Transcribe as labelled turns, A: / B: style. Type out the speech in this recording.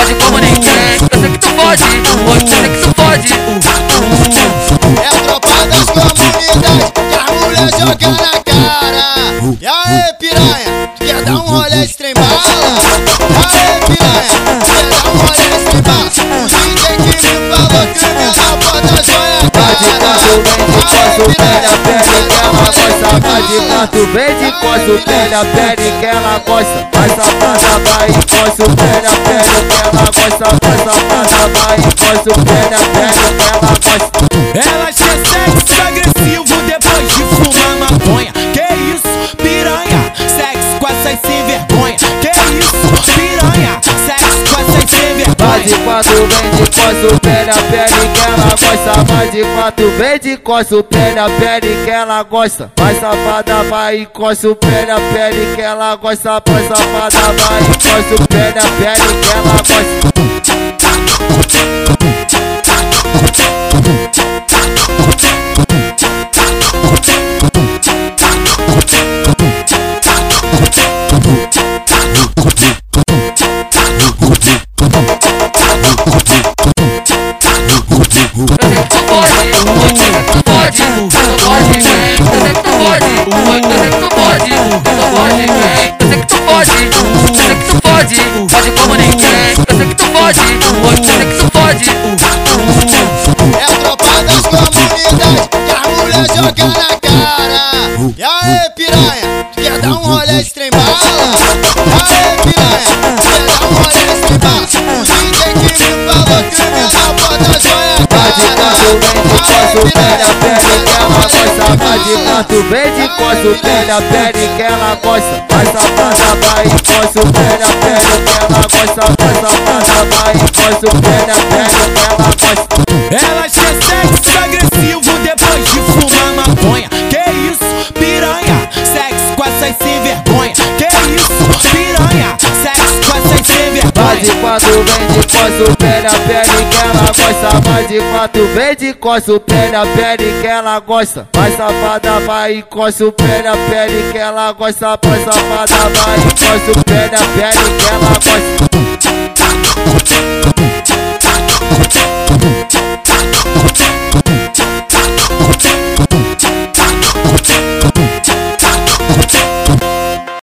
A: pode como ninguém. Eu sei que tu pode, eu sei que tu pode.
B: É a tropa das comunidades que as mulheres jogam na cara. E aí, piranha, dar um rolê sem bala? E aí, piranha, quer dar um rolê sem bala? O DJ que me falou que menor bota joia cara.
C: Vai de canto, vem de costa, pele a pele que ela gosta. Vai safada, vai e costa, pele a pele que ela gosta. Vai safada, vai e costa, pele a pele que ela gosta.
D: Piranha? Sexo com essas sem
C: Vai de quatro, vem de costa, pele a pele que ela gosta. Vai de quatro, vem de pele que ela gosta. Vai safada, vai e costa, pele a pele que ela gosta. Vai safada, vai e costa, pele a pele que ela gosta.
B: Jogam na cara. E aí, piranha, quer dar um rolê sem bala? E aí, piranha, quer dar um rolê sem bala? DJ que me falou que menor bota joia
C: de canto, vem de costa, pele a pele que ela gosta. Vai safada, vai costa, pele a pele que ela gosta. Vai safada, vai costa, pele a pele que ela gosta.
D: De
C: quatro, vem de costa, pele a pele que ela gosta. Vai de quatro, vem de costa, pele a pele que ela gosta. Vai safada, vai e costa, pele a pele que ela gosta. Vai safada, vai e costa, pele a pele que ela gosta.